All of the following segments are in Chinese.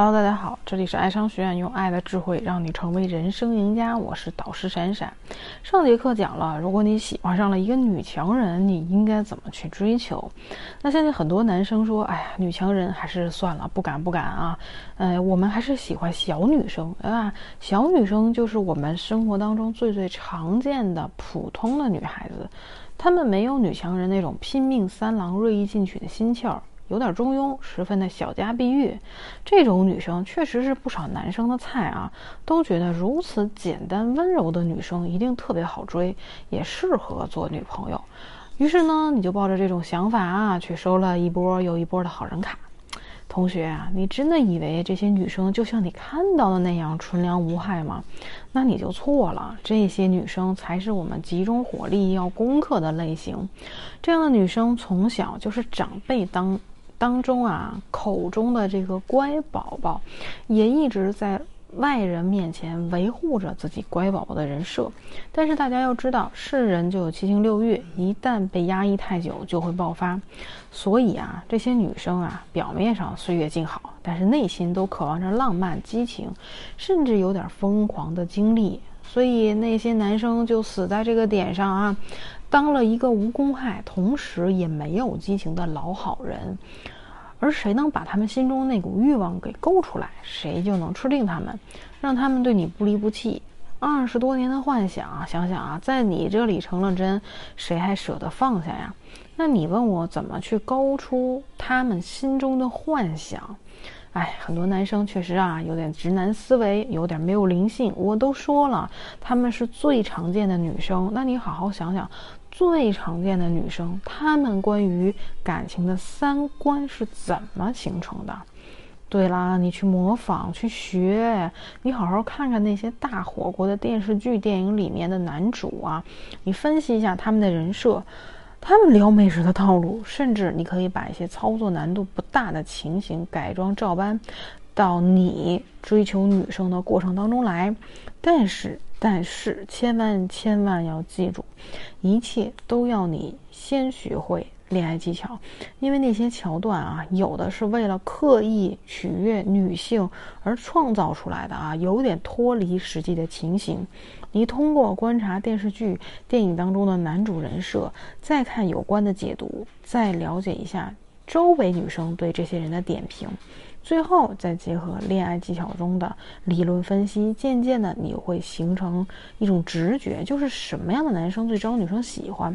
Hello，大家好，这里是爱商学院，用爱的智慧让你成为人生赢家。我是导师闪闪。上节课讲了，如果你喜欢上了一个女强人，你应该怎么去追求？那现在很多男生说，哎呀，女强人还是算了，不敢不敢啊。呃，我们还是喜欢小女生啊。小女生就是我们生活当中最最常见的普通的女孩子，她们没有女强人那种拼命三郎、锐意进取的心气儿。有点中庸，十分的小家碧玉，这种女生确实是不少男生的菜啊，都觉得如此简单温柔的女生一定特别好追，也适合做女朋友。于是呢，你就抱着这种想法啊，去收了一波又一波的好人卡。同学啊，你真的以为这些女生就像你看到的那样纯良无害吗？那你就错了，这些女生才是我们集中火力要攻克的类型。这样的女生从小就是长辈当。当中啊，口中的这个乖宝宝，也一直在外人面前维护着自己乖宝宝的人设。但是大家要知道，是人就有七情六欲，一旦被压抑太久，就会爆发。所以啊，这些女生啊，表面上岁月静好，但是内心都渴望着浪漫、激情，甚至有点疯狂的经历。所以那些男生就死在这个点上啊。当了一个无公害，同时也没有激情的老好人，而谁能把他们心中那股欲望给勾出来，谁就能吃定他们，让他们对你不离不弃。二十多年的幻想，想想啊，在你这里成了真，谁还舍得放下呀？那你问我怎么去勾出他们心中的幻想？哎，很多男生确实啊，有点直男思维，有点没有灵性。我都说了，他们是最常见的女生。那你好好想想，最常见的女生，她们关于感情的三观是怎么形成的？对啦，你去模仿，去学，你好好看看那些大火过的电视剧、电影里面的男主啊，你分析一下他们的人设。他们撩妹时的套路，甚至你可以把一些操作难度不大的情形改装照搬到你追求女生的过程当中来。但是，但是，千万千万要记住，一切都要你先学会。恋爱技巧，因为那些桥段啊，有的是为了刻意取悦女性而创造出来的啊，有点脱离实际的情形。你通过观察电视剧、电影当中的男主人设，再看有关的解读，再了解一下周围女生对这些人的点评。最后再结合恋爱技巧中的理论分析，渐渐的你会形成一种直觉，就是什么样的男生最招女生喜欢。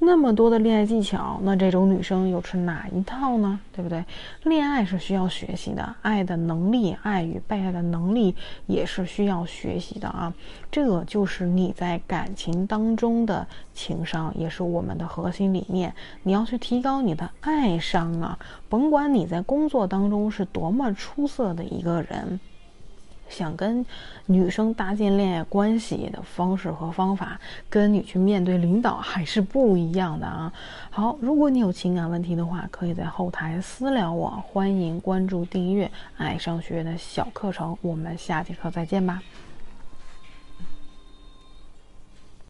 那么多的恋爱技巧，那这种女生又吃哪一套呢？对不对？恋爱是需要学习的，爱的能力，爱与被爱的能力也是需要学习的啊。这个就是你在感情当中的情商，也是我们的核心理念。你要去提高你的爱商啊，甭管你在工作当中是。多么出色的一个人，想跟女生搭建恋爱关系的方式和方法，跟你去面对领导还是不一样的啊！好，如果你有情感问题的话，可以在后台私聊我，欢迎关注订阅爱上学院的小课程，我们下节课再见吧。